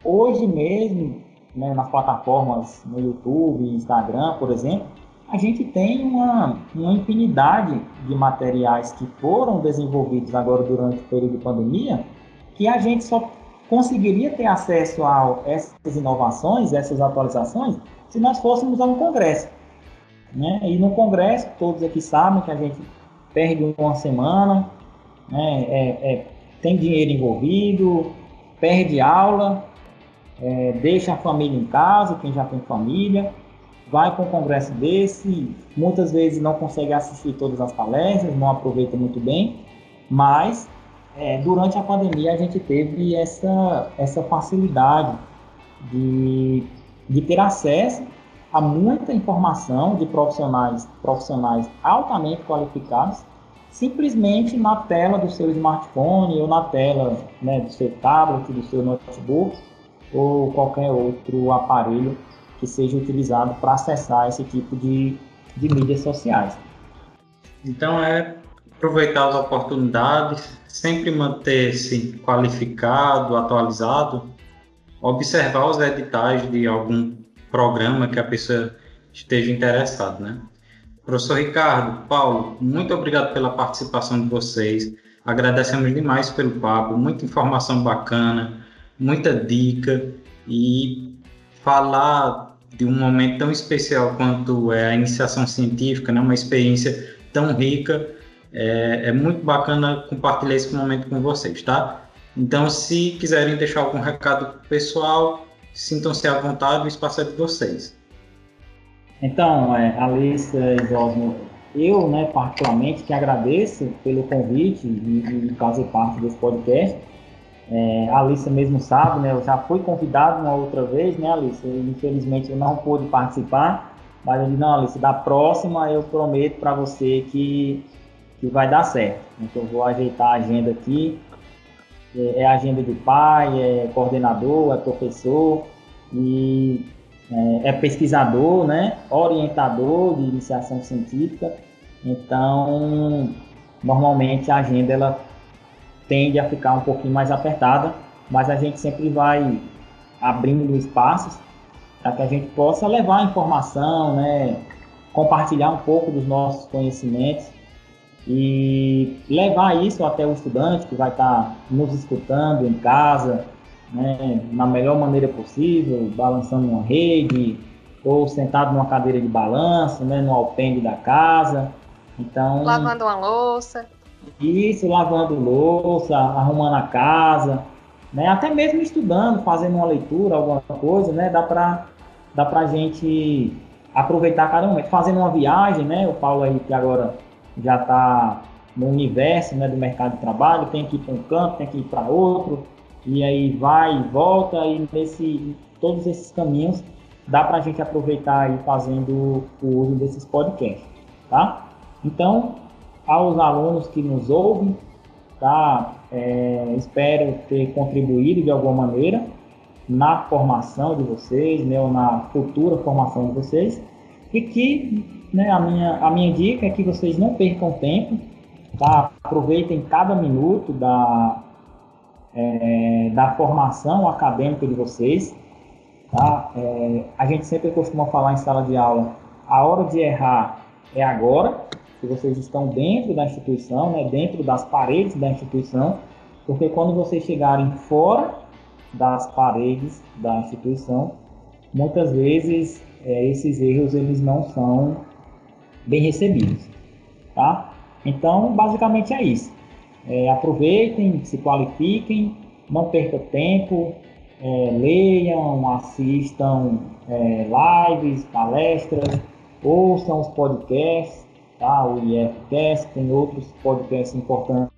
Hoje mesmo, né, nas plataformas no YouTube, Instagram, por exemplo, a gente tem uma, uma infinidade de materiais que foram desenvolvidos agora durante o período de pandemia, que a gente só conseguiria ter acesso a essas inovações, essas atualizações, se nós fôssemos a um congresso. Né? E no congresso, todos aqui sabem que a gente perde uma semana, né? é, é, tem dinheiro envolvido, perde aula, é, deixa a família em casa, quem já tem família, vai para um congresso desse, muitas vezes não consegue assistir todas as palestras, não aproveita muito bem, mas é, durante a pandemia a gente teve essa, essa facilidade de, de ter acesso a muita informação de profissionais, profissionais altamente qualificados, simplesmente na tela do seu smartphone ou na tela né, do seu tablet, do seu notebook ou qualquer outro aparelho que seja utilizado para acessar esse tipo de, de mídias sociais. Então é aproveitar as oportunidades, sempre manter-se qualificado, atualizado, observar os editais de algum programa que a pessoa esteja interessada, né? Professor Ricardo, Paulo, muito obrigado pela participação de vocês. Agradecemos demais pelo papo, muita informação bacana, muita dica e falar de um momento tão especial quanto é a iniciação científica, né? uma experiência tão rica. É, é muito bacana compartilhar esse momento com vocês, tá? Então, se quiserem deixar algum recado pessoal, sintam-se à vontade, o espaço é de vocês. Então, é, e Osmo, eu, né, particularmente, que agradeço pelo convite e, fazer parte desse podcast. É, a Alice mesmo sabe, né? Eu já fui convidado uma outra vez, né, Alice? Infelizmente eu não pude participar, mas eu disse, não, Alice, da próxima eu prometo para você que, que vai dar certo. Então eu vou ajeitar a agenda aqui. É, é agenda de pai, é coordenador, é professor e é, é pesquisador, né? Orientador de iniciação científica. Então, normalmente a agenda ela tende a ficar um pouquinho mais apertada, mas a gente sempre vai abrindo espaços para que a gente possa levar informação, né, compartilhar um pouco dos nossos conhecimentos e levar isso até o estudante que vai estar nos escutando em casa, né, na melhor maneira possível, balançando uma rede ou sentado numa cadeira de balanço, né, no alpendre da casa. Então, lavando uma louça. Isso, lavando louça, arrumando a casa. né? Até mesmo estudando, fazendo uma leitura, alguma coisa, né? Dá para dá pra gente aproveitar cada momento. Fazendo uma viagem, né? O Paulo aí que agora já está no universo né, do mercado de trabalho, tem que ir para um canto, tem que ir para outro, e aí vai e volta, e nesse, todos esses caminhos dá para a gente aproveitar e fazendo o uso desses podcasts, tá? Então, aos alunos que nos ouvem, tá? É, espero ter contribuído de alguma maneira na formação de vocês, né, ou na futura formação de vocês, e que né, a, minha, a minha dica é que vocês não percam tempo, tá? aproveitem cada minuto da, é, da formação acadêmica de vocês. Tá? É, a gente sempre costuma falar em sala de aula, a hora de errar é agora, que vocês estão dentro da instituição, né, dentro das paredes da instituição, porque quando vocês chegarem fora das paredes da instituição, muitas vezes é, esses erros eles não são bem recebidos, tá? Então, basicamente é isso. É, aproveitem, se qualifiquem, não percam tempo, é, leiam, assistam é, lives, palestras, ouçam os podcasts, tá? o IFCast, tem outros podcasts importantes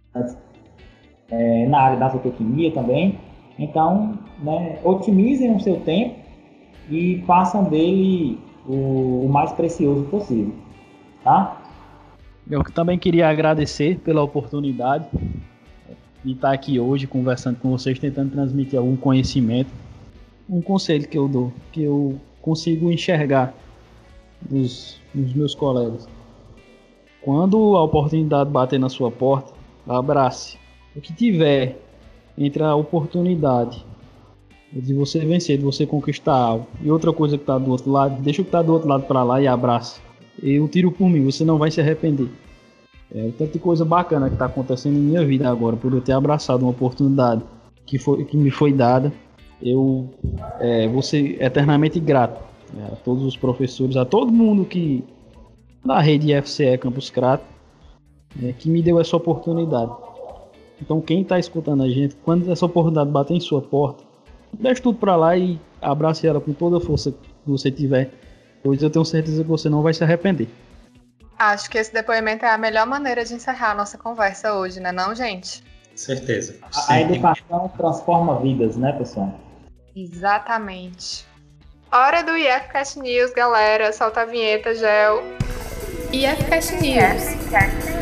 é, na área da zootecnia também. Então, né, otimizem o seu tempo e façam dele o, o mais precioso possível. Tá? Eu também queria agradecer pela oportunidade de estar aqui hoje conversando com vocês, tentando transmitir algum conhecimento. Um conselho que eu dou, que eu consigo enxergar nos meus colegas. Quando a oportunidade bater na sua porta, abrace. O que tiver entre a oportunidade de você vencer, de você conquistar algo, e outra coisa que está do outro lado, deixa o que está do outro lado para lá e abraça eu tiro por mim, você não vai se arrepender. É tanta coisa bacana que está acontecendo em minha vida agora, por eu ter abraçado uma oportunidade que, foi, que me foi dada. Eu é, vou ser eternamente grato né, a todos os professores, a todo mundo que da rede FCE Campus Crato, é, que me deu essa oportunidade. Então, quem está escutando a gente, quando essa oportunidade bater em sua porta, deixe tudo para lá e abrace ela com toda a força que você tiver Pois eu tenho certeza que você não vai se arrepender. Acho que esse depoimento é a melhor maneira de encerrar a nossa conversa hoje, né não, gente? Certeza. A, a educação transforma vidas, né, pessoal? Exatamente. Hora do IFCast News, galera. Solta a vinheta, Gel. IFCast News.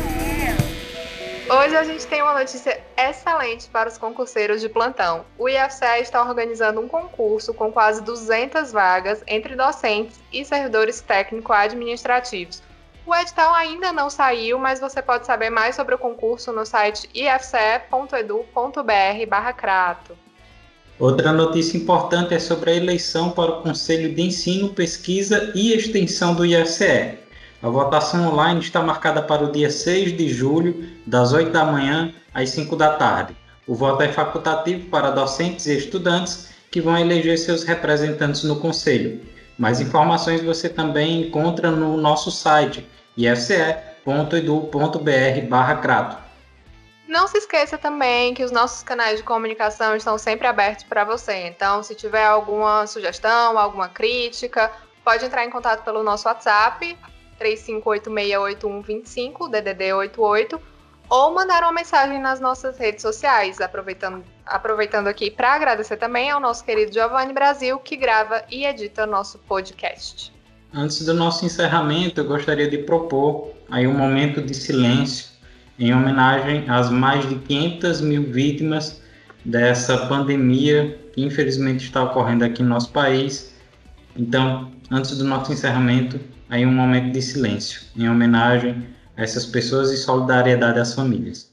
Hoje a gente tem uma notícia excelente para os concurseiros de plantão. O IFCE está organizando um concurso com quase 200 vagas entre docentes e servidores técnico-administrativos. O edital ainda não saiu, mas você pode saber mais sobre o concurso no site ifce.edu.br/crato. Outra notícia importante é sobre a eleição para o Conselho de Ensino, Pesquisa e Extensão do IFCE. A votação online está marcada para o dia 6 de julho, das 8 da manhã às 5 da tarde. O voto é facultativo para docentes e estudantes que vão eleger seus representantes no Conselho. Mais informações você também encontra no nosso site ifce.edu.br/crato. Não se esqueça também que os nossos canais de comunicação estão sempre abertos para você. Então, se tiver alguma sugestão, alguma crítica, pode entrar em contato pelo nosso WhatsApp 35868125, DDD 88, ou mandar uma mensagem nas nossas redes sociais, aproveitando, aproveitando aqui para agradecer também ao nosso querido Giovanni Brasil, que grava e edita nosso podcast. Antes do nosso encerramento, eu gostaria de propor aí um momento de silêncio em homenagem às mais de 500 mil vítimas dessa pandemia que infelizmente está ocorrendo aqui no nosso país. Então, antes do nosso encerramento, aí um momento de silêncio, em homenagem a essas pessoas e solidariedade às famílias.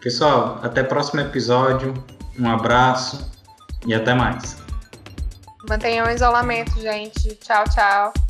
Pessoal, até o próximo episódio. Um abraço e até mais. Mantenham o isolamento, gente. Tchau, tchau.